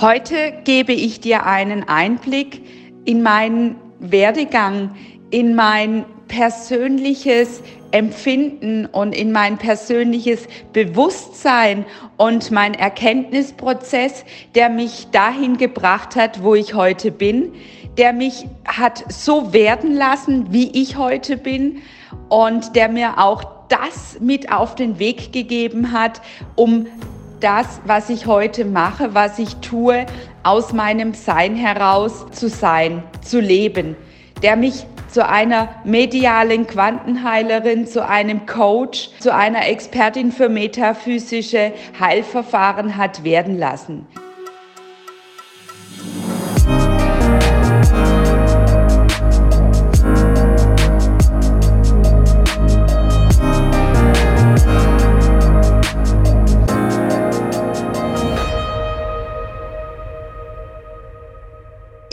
Heute gebe ich dir einen Einblick in meinen Werdegang, in mein persönliches Empfinden und in mein persönliches Bewusstsein und mein Erkenntnisprozess, der mich dahin gebracht hat, wo ich heute bin, der mich hat so werden lassen, wie ich heute bin und der mir auch das mit auf den Weg gegeben hat, um das, was ich heute mache, was ich tue, aus meinem Sein heraus zu sein, zu leben, der mich zu einer medialen Quantenheilerin, zu einem Coach, zu einer Expertin für metaphysische Heilverfahren hat werden lassen.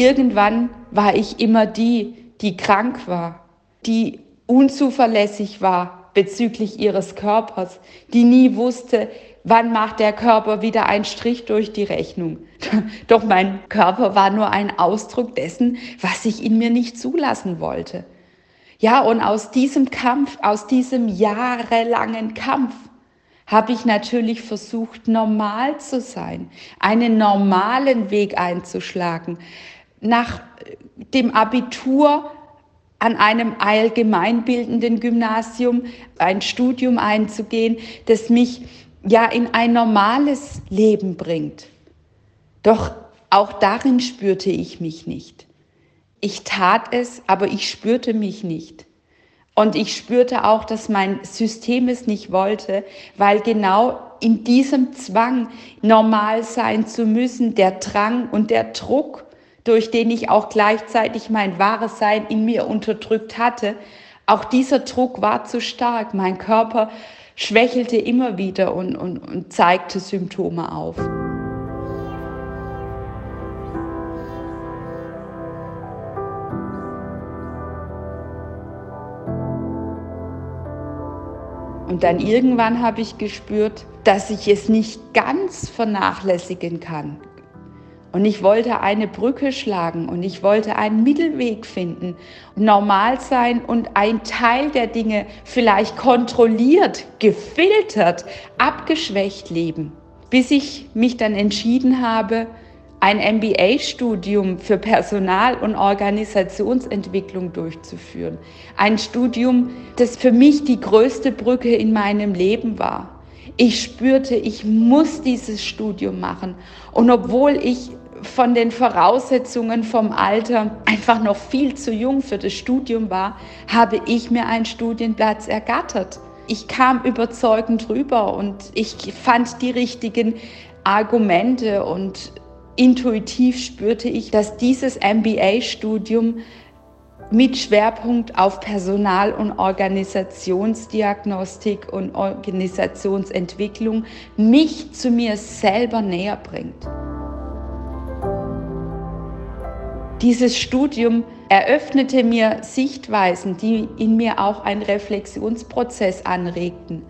Irgendwann war ich immer die, die krank war, die unzuverlässig war bezüglich ihres Körpers, die nie wusste, wann macht der Körper wieder einen Strich durch die Rechnung. Doch mein Körper war nur ein Ausdruck dessen, was ich in mir nicht zulassen wollte. Ja, und aus diesem Kampf, aus diesem jahrelangen Kampf, habe ich natürlich versucht, normal zu sein, einen normalen Weg einzuschlagen, nach dem Abitur an einem allgemeinbildenden Gymnasium ein Studium einzugehen, das mich ja in ein normales Leben bringt. Doch auch darin spürte ich mich nicht. Ich tat es, aber ich spürte mich nicht. Und ich spürte auch, dass mein System es nicht wollte, weil genau in diesem Zwang, normal sein zu müssen, der Drang und der Druck durch den ich auch gleichzeitig mein wahres Sein in mir unterdrückt hatte, auch dieser Druck war zu stark. Mein Körper schwächelte immer wieder und, und, und zeigte Symptome auf. Und dann irgendwann habe ich gespürt, dass ich es nicht ganz vernachlässigen kann. Und ich wollte eine Brücke schlagen und ich wollte einen Mittelweg finden, normal sein und ein Teil der Dinge vielleicht kontrolliert, gefiltert, abgeschwächt leben, bis ich mich dann entschieden habe, ein MBA-Studium für Personal- und Organisationsentwicklung durchzuführen. Ein Studium, das für mich die größte Brücke in meinem Leben war. Ich spürte, ich muss dieses Studium machen. Und obwohl ich von den Voraussetzungen vom Alter einfach noch viel zu jung für das Studium war, habe ich mir einen Studienplatz ergattert. Ich kam überzeugend rüber und ich fand die richtigen Argumente und intuitiv spürte ich, dass dieses MBA-Studium mit Schwerpunkt auf Personal- und Organisationsdiagnostik und Organisationsentwicklung mich zu mir selber näher bringt. Dieses Studium eröffnete mir Sichtweisen, die in mir auch einen Reflexionsprozess anregten.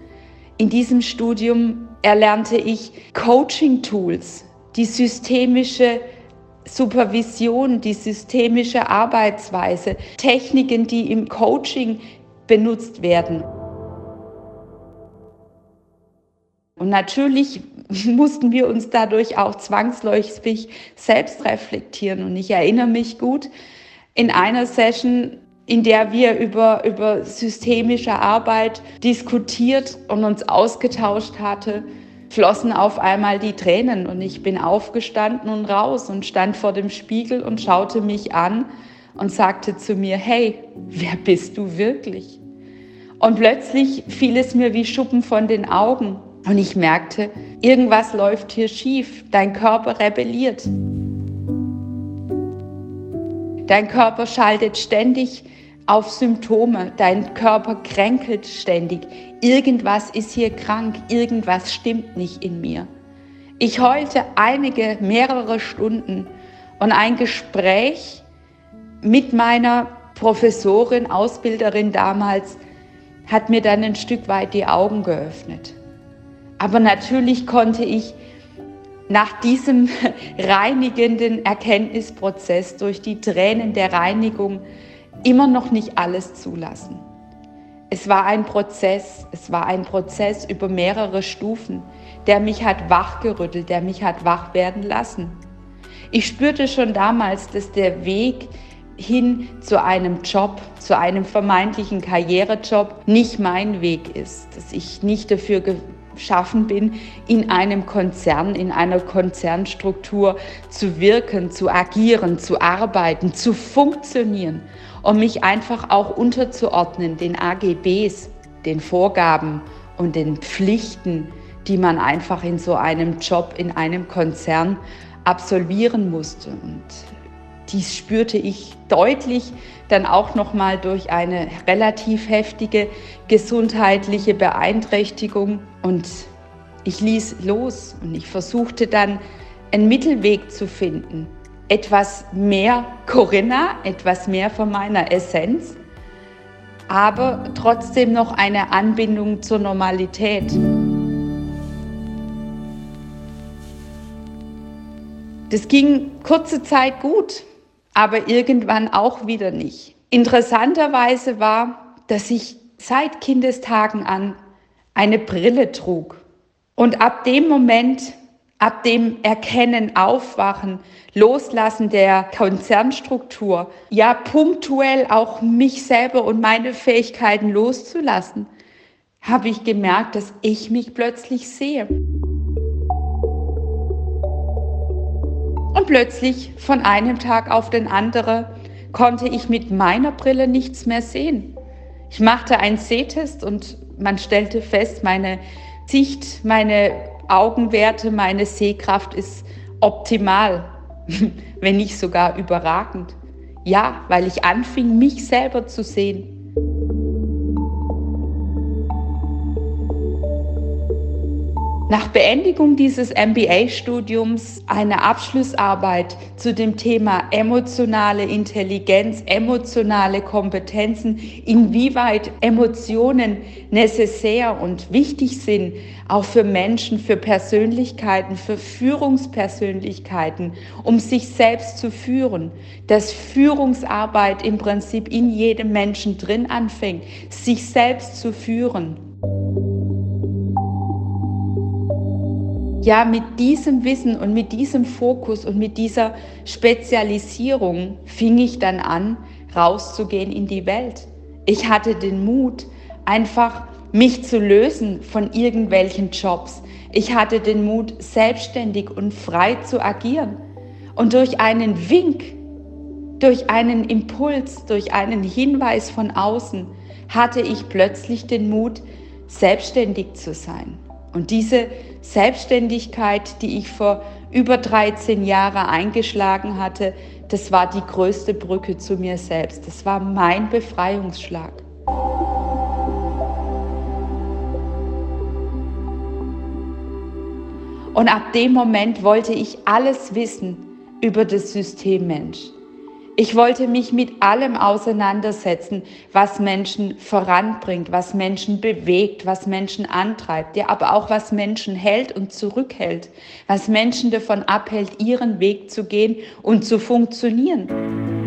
In diesem Studium erlernte ich Coaching-Tools, die systemische Supervision, die systemische Arbeitsweise, Techniken, die im Coaching benutzt werden. Und natürlich mussten wir uns dadurch auch zwangsläufig selbst reflektieren. Und ich erinnere mich gut, in einer Session, in der wir über, über systemische Arbeit diskutiert und uns ausgetauscht hatte, flossen auf einmal die Tränen und ich bin aufgestanden und raus und stand vor dem Spiegel und schaute mich an und sagte zu mir, hey, wer bist du wirklich? Und plötzlich fiel es mir wie Schuppen von den Augen. Und ich merkte, irgendwas läuft hier schief. Dein Körper rebelliert. Dein Körper schaltet ständig auf Symptome. Dein Körper kränkelt ständig. Irgendwas ist hier krank. Irgendwas stimmt nicht in mir. Ich heulte einige, mehrere Stunden und ein Gespräch mit meiner Professorin, Ausbilderin damals, hat mir dann ein Stück weit die Augen geöffnet. Aber natürlich konnte ich nach diesem reinigenden Erkenntnisprozess durch die Tränen der Reinigung immer noch nicht alles zulassen. Es war ein Prozess, es war ein Prozess über mehrere Stufen, der mich hat wachgerüttelt, der mich hat wach werden lassen. Ich spürte schon damals, dass der Weg hin zu einem Job, zu einem vermeintlichen Karrierejob nicht mein Weg ist, dass ich nicht dafür geschaffen bin, in einem Konzern, in einer Konzernstruktur zu wirken, zu agieren, zu arbeiten, zu funktionieren und mich einfach auch unterzuordnen den AGBs, den Vorgaben und den Pflichten, die man einfach in so einem Job, in einem Konzern absolvieren musste. Und dies spürte ich deutlich dann auch noch mal durch eine relativ heftige gesundheitliche Beeinträchtigung und ich ließ los und ich versuchte dann einen Mittelweg zu finden. Etwas mehr Corinna, etwas mehr von meiner Essenz, aber trotzdem noch eine Anbindung zur Normalität. Das ging kurze Zeit gut, aber irgendwann auch wieder nicht. Interessanterweise war, dass ich seit Kindestagen an eine Brille trug. Und ab dem Moment, ab dem Erkennen, Aufwachen, Loslassen der Konzernstruktur, ja punktuell auch mich selber und meine Fähigkeiten loszulassen, habe ich gemerkt, dass ich mich plötzlich sehe. Und plötzlich von einem Tag auf den anderen konnte ich mit meiner Brille nichts mehr sehen. Ich machte einen Sehtest und man stellte fest, meine Sicht, meine Augenwerte, meine Sehkraft ist optimal, wenn nicht sogar überragend. Ja, weil ich anfing, mich selber zu sehen. Nach Beendigung dieses MBA-Studiums eine Abschlussarbeit zu dem Thema emotionale Intelligenz, emotionale Kompetenzen, inwieweit Emotionen necessär und wichtig sind, auch für Menschen, für Persönlichkeiten, für Führungspersönlichkeiten, um sich selbst zu führen, dass Führungsarbeit im Prinzip in jedem Menschen drin anfängt, sich selbst zu führen. Ja, mit diesem Wissen und mit diesem Fokus und mit dieser Spezialisierung fing ich dann an, rauszugehen in die Welt. Ich hatte den Mut, einfach mich zu lösen von irgendwelchen Jobs. Ich hatte den Mut, selbstständig und frei zu agieren. Und durch einen Wink, durch einen Impuls, durch einen Hinweis von außen hatte ich plötzlich den Mut, selbstständig zu sein. Und diese Selbstständigkeit, die ich vor über 13 Jahren eingeschlagen hatte, das war die größte Brücke zu mir selbst. Das war mein Befreiungsschlag. Und ab dem Moment wollte ich alles wissen über das System Mensch. Ich wollte mich mit allem auseinandersetzen, was Menschen voranbringt, was Menschen bewegt, was Menschen antreibt, ja, aber auch was Menschen hält und zurückhält, was Menschen davon abhält, ihren Weg zu gehen und zu funktionieren.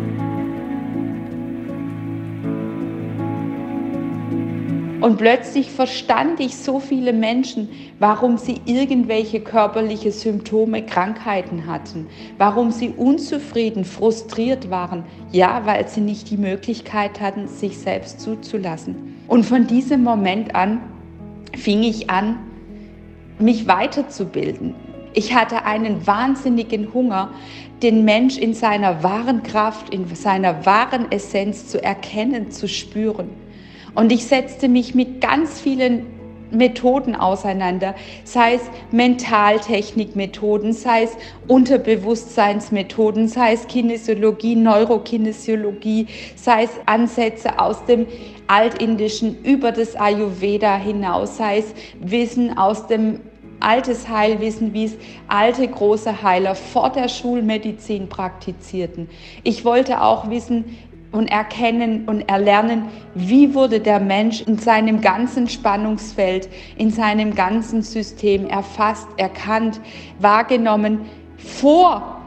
Und plötzlich verstand ich so viele Menschen, warum sie irgendwelche körperliche Symptome, Krankheiten hatten, warum sie unzufrieden, frustriert waren. Ja, weil sie nicht die Möglichkeit hatten, sich selbst zuzulassen. Und von diesem Moment an fing ich an, mich weiterzubilden. Ich hatte einen wahnsinnigen Hunger, den Mensch in seiner wahren Kraft, in seiner wahren Essenz zu erkennen, zu spüren. Und ich setzte mich mit ganz vielen Methoden auseinander, sei es Mentaltechnikmethoden, sei es Unterbewusstseinsmethoden, sei es Kinesiologie, Neurokinesiologie, sei es Ansätze aus dem Altindischen über das Ayurveda hinaus, sei es Wissen aus dem altes Heilwissen, wie es alte große Heiler vor der Schulmedizin praktizierten. Ich wollte auch wissen, und erkennen und erlernen, wie wurde der Mensch in seinem ganzen Spannungsfeld, in seinem ganzen System erfasst, erkannt, wahrgenommen vor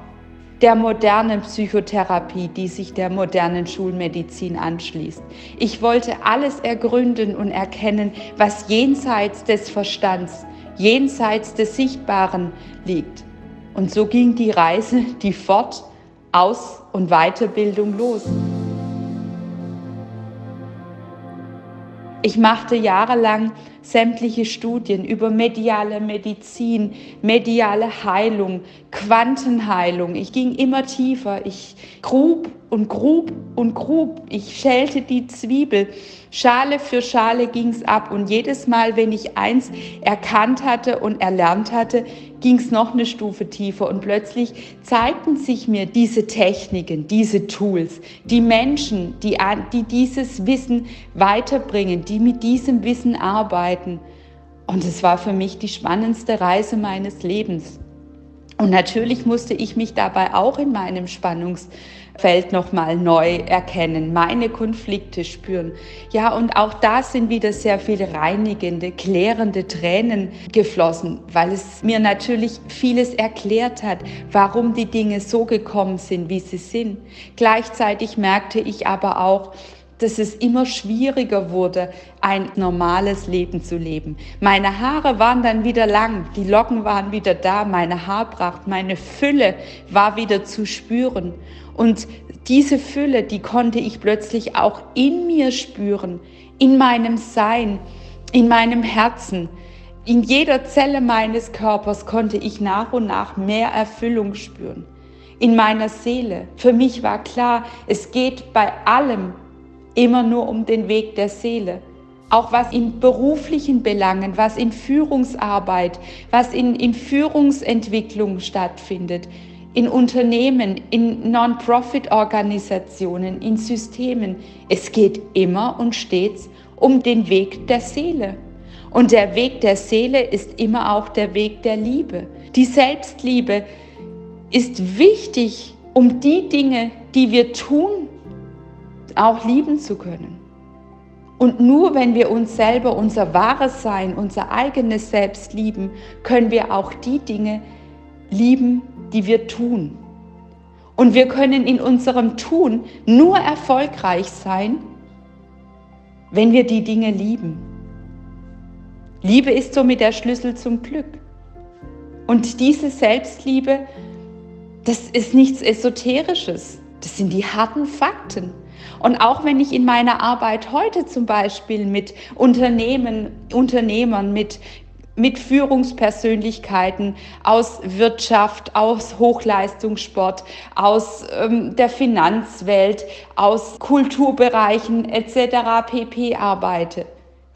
der modernen Psychotherapie, die sich der modernen Schulmedizin anschließt. Ich wollte alles ergründen und erkennen, was jenseits des Verstands, jenseits des Sichtbaren liegt. Und so ging die Reise, die Fort-, Aus- und Weiterbildung los. Ich machte jahrelang sämtliche Studien über mediale Medizin, mediale Heilung, Quantenheilung. Ich ging immer tiefer. Ich grub und grub und grub. Ich schälte die Zwiebel. Schale für Schale ging es ab. Und jedes Mal, wenn ich eins erkannt hatte und erlernt hatte, ging es noch eine Stufe tiefer. Und plötzlich zeigten sich mir diese Techniken, diese Tools, die Menschen, die, die dieses Wissen weiterbringen, die mit diesem Wissen arbeiten. Und es war für mich die spannendste Reise meines Lebens. Und natürlich musste ich mich dabei auch in meinem Spannungsfeld nochmal neu erkennen, meine Konflikte spüren. Ja, und auch da sind wieder sehr viele reinigende, klärende Tränen geflossen, weil es mir natürlich vieles erklärt hat, warum die Dinge so gekommen sind, wie sie sind. Gleichzeitig merkte ich aber auch, dass es immer schwieriger wurde, ein normales Leben zu leben. Meine Haare waren dann wieder lang, die Locken waren wieder da, meine Haarpracht, meine Fülle war wieder zu spüren. Und diese Fülle, die konnte ich plötzlich auch in mir spüren, in meinem Sein, in meinem Herzen. In jeder Zelle meines Körpers konnte ich nach und nach mehr Erfüllung spüren. In meiner Seele. Für mich war klar, es geht bei allem immer nur um den Weg der Seele. Auch was in beruflichen Belangen, was in Führungsarbeit, was in, in Führungsentwicklung stattfindet, in Unternehmen, in Non-Profit-Organisationen, in Systemen. Es geht immer und stets um den Weg der Seele. Und der Weg der Seele ist immer auch der Weg der Liebe. Die Selbstliebe ist wichtig, um die Dinge, die wir tun, auch lieben zu können. Und nur wenn wir uns selber, unser wahres Sein, unser eigenes Selbst lieben, können wir auch die Dinge lieben, die wir tun. Und wir können in unserem Tun nur erfolgreich sein, wenn wir die Dinge lieben. Liebe ist somit der Schlüssel zum Glück. Und diese Selbstliebe, das ist nichts Esoterisches. Das sind die harten Fakten. Und auch wenn ich in meiner Arbeit heute zum Beispiel mit Unternehmen, Unternehmern, mit mit Führungspersönlichkeiten aus Wirtschaft, aus Hochleistungssport, aus ähm, der Finanzwelt, aus Kulturbereichen etc. pp arbeite.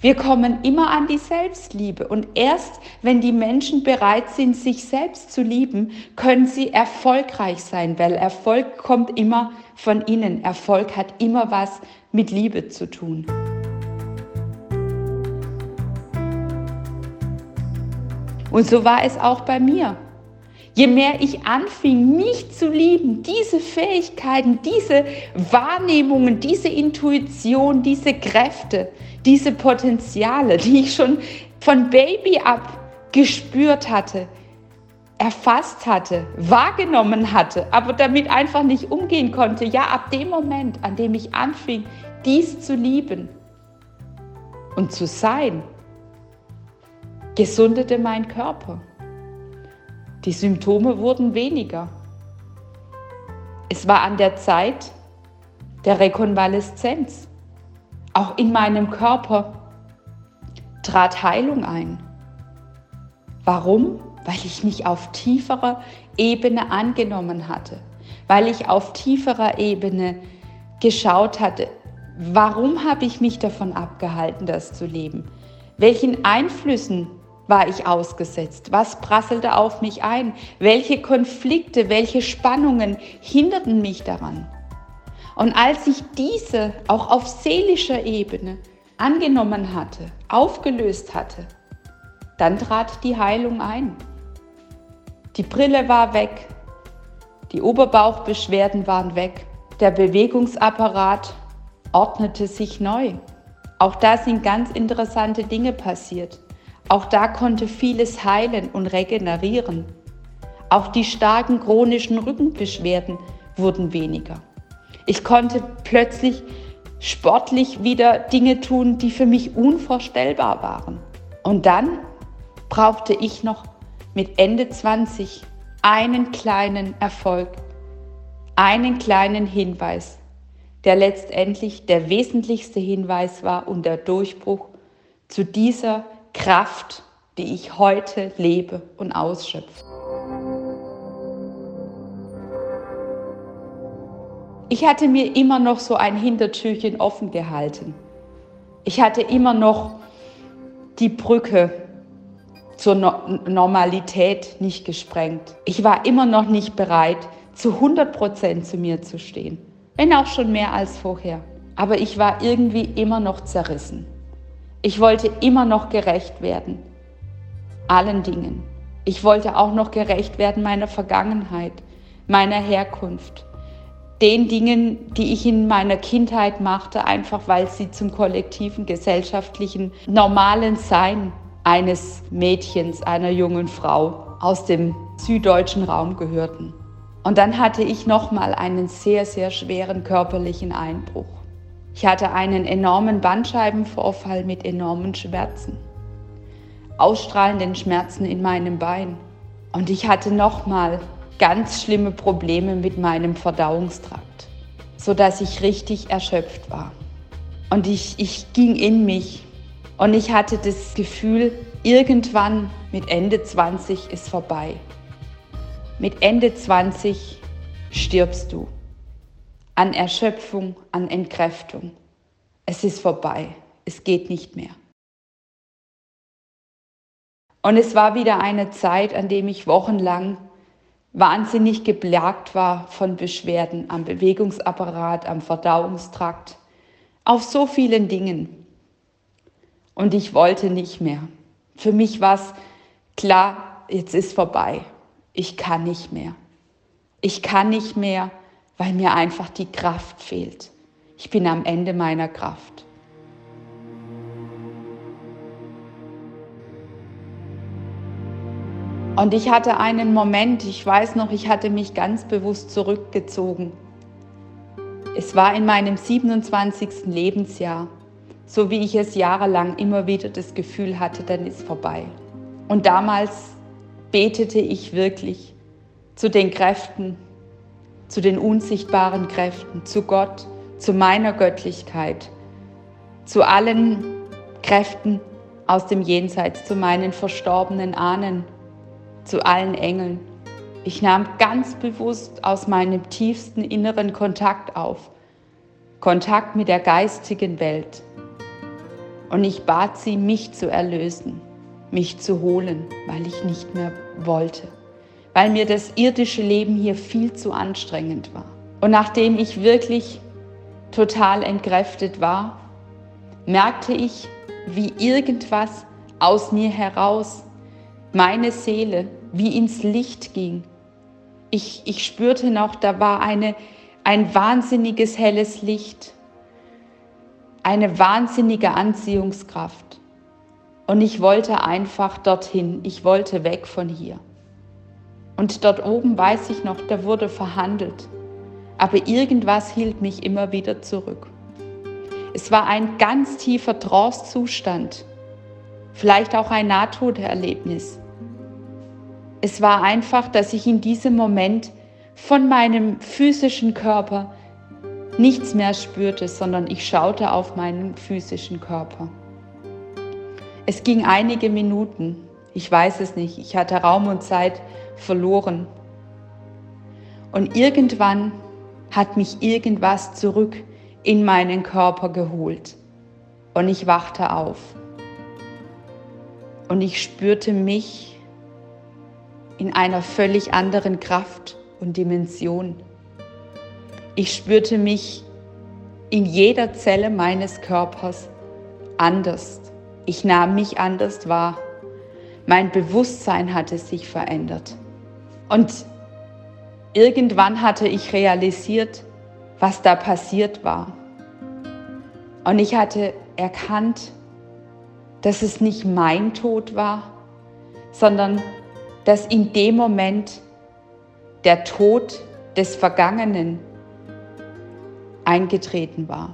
Wir kommen immer an die Selbstliebe und erst wenn die Menschen bereit sind, sich selbst zu lieben, können sie erfolgreich sein, weil Erfolg kommt immer von innen. Erfolg hat immer was mit Liebe zu tun. Und so war es auch bei mir. Je mehr ich anfing, mich zu lieben, diese Fähigkeiten, diese Wahrnehmungen, diese Intuition, diese Kräfte, diese Potenziale, die ich schon von Baby ab gespürt hatte, erfasst hatte, wahrgenommen hatte, aber damit einfach nicht umgehen konnte, ja, ab dem Moment, an dem ich anfing, dies zu lieben und zu sein, gesundete mein Körper. Die Symptome wurden weniger. Es war an der Zeit der Rekonvaleszenz. Auch in meinem Körper trat Heilung ein. Warum? Weil ich mich auf tieferer Ebene angenommen hatte, weil ich auf tieferer Ebene geschaut hatte, warum habe ich mich davon abgehalten, das zu leben? Welchen Einflüssen war ich ausgesetzt? Was prasselte auf mich ein? Welche Konflikte, welche Spannungen hinderten mich daran? Und als ich diese auch auf seelischer Ebene angenommen hatte, aufgelöst hatte, dann trat die Heilung ein. Die Brille war weg, die Oberbauchbeschwerden waren weg, der Bewegungsapparat ordnete sich neu. Auch da sind ganz interessante Dinge passiert. Auch da konnte vieles heilen und regenerieren. Auch die starken chronischen Rückenbeschwerden wurden weniger. Ich konnte plötzlich sportlich wieder Dinge tun, die für mich unvorstellbar waren. Und dann brauchte ich noch mit Ende 20 einen kleinen Erfolg, einen kleinen Hinweis, der letztendlich der wesentlichste Hinweis war und der Durchbruch zu dieser Kraft, die ich heute lebe und ausschöpfe. Ich hatte mir immer noch so ein Hintertürchen offen gehalten. Ich hatte immer noch die Brücke zur no Normalität nicht gesprengt. Ich war immer noch nicht bereit, zu 100 Prozent zu mir zu stehen. Wenn auch schon mehr als vorher. Aber ich war irgendwie immer noch zerrissen. Ich wollte immer noch gerecht werden. Allen Dingen. Ich wollte auch noch gerecht werden meiner Vergangenheit, meiner Herkunft, den Dingen, die ich in meiner Kindheit machte, einfach weil sie zum kollektiven, gesellschaftlichen, normalen Sein eines Mädchens, einer jungen Frau aus dem süddeutschen Raum gehörten. Und dann hatte ich nochmal einen sehr, sehr schweren körperlichen Einbruch. Ich hatte einen enormen Bandscheibenvorfall mit enormen Schmerzen, ausstrahlenden Schmerzen in meinem Bein. Und ich hatte nochmal ganz schlimme Probleme mit meinem Verdauungstrakt, sodass ich richtig erschöpft war. Und ich, ich ging in mich und ich hatte das Gefühl, irgendwann mit Ende 20 ist vorbei. Mit Ende 20 stirbst du an Erschöpfung, an Entkräftung. Es ist vorbei, es geht nicht mehr. Und es war wieder eine Zeit, an dem ich wochenlang wahnsinnig geplagt war von Beschwerden am Bewegungsapparat, am Verdauungstrakt, auf so vielen Dingen. Und ich wollte nicht mehr. Für mich war es klar, jetzt ist vorbei. Ich kann nicht mehr. Ich kann nicht mehr, weil mir einfach die Kraft fehlt. Ich bin am Ende meiner Kraft. Und ich hatte einen Moment, ich weiß noch, ich hatte mich ganz bewusst zurückgezogen. Es war in meinem 27. Lebensjahr, so wie ich es jahrelang immer wieder das Gefühl hatte, dann ist vorbei. Und damals betete ich wirklich zu den Kräften, zu den unsichtbaren Kräften, zu Gott, zu meiner Göttlichkeit, zu allen Kräften aus dem Jenseits, zu meinen verstorbenen Ahnen, zu allen Engeln. Ich nahm ganz bewusst aus meinem tiefsten inneren Kontakt auf, Kontakt mit der geistigen Welt. Und ich bat sie, mich zu erlösen, mich zu holen, weil ich nicht mehr wollte, weil mir das irdische Leben hier viel zu anstrengend war. Und nachdem ich wirklich total entkräftet war, merkte ich, wie irgendwas aus mir heraus meine Seele wie ins Licht ging. Ich, ich spürte noch, da war eine, ein wahnsinniges helles Licht, eine wahnsinnige Anziehungskraft. Und ich wollte einfach dorthin, ich wollte weg von hier. Und dort oben weiß ich noch, da wurde verhandelt. Aber irgendwas hielt mich immer wieder zurück. Es war ein ganz tiefer Trance-Zustand, vielleicht auch ein Nahtoderlebnis. Es war einfach, dass ich in diesem Moment von meinem physischen Körper nichts mehr spürte, sondern ich schaute auf meinen physischen Körper. Es ging einige Minuten, ich weiß es nicht, ich hatte Raum und Zeit verloren. Und irgendwann hat mich irgendwas zurück in meinen Körper geholt. Und ich wachte auf. Und ich spürte mich in einer völlig anderen Kraft und Dimension. Ich spürte mich in jeder Zelle meines Körpers anders. Ich nahm mich anders wahr. Mein Bewusstsein hatte sich verändert. Und irgendwann hatte ich realisiert, was da passiert war. Und ich hatte erkannt, dass es nicht mein Tod war, sondern dass in dem Moment der Tod des Vergangenen eingetreten war.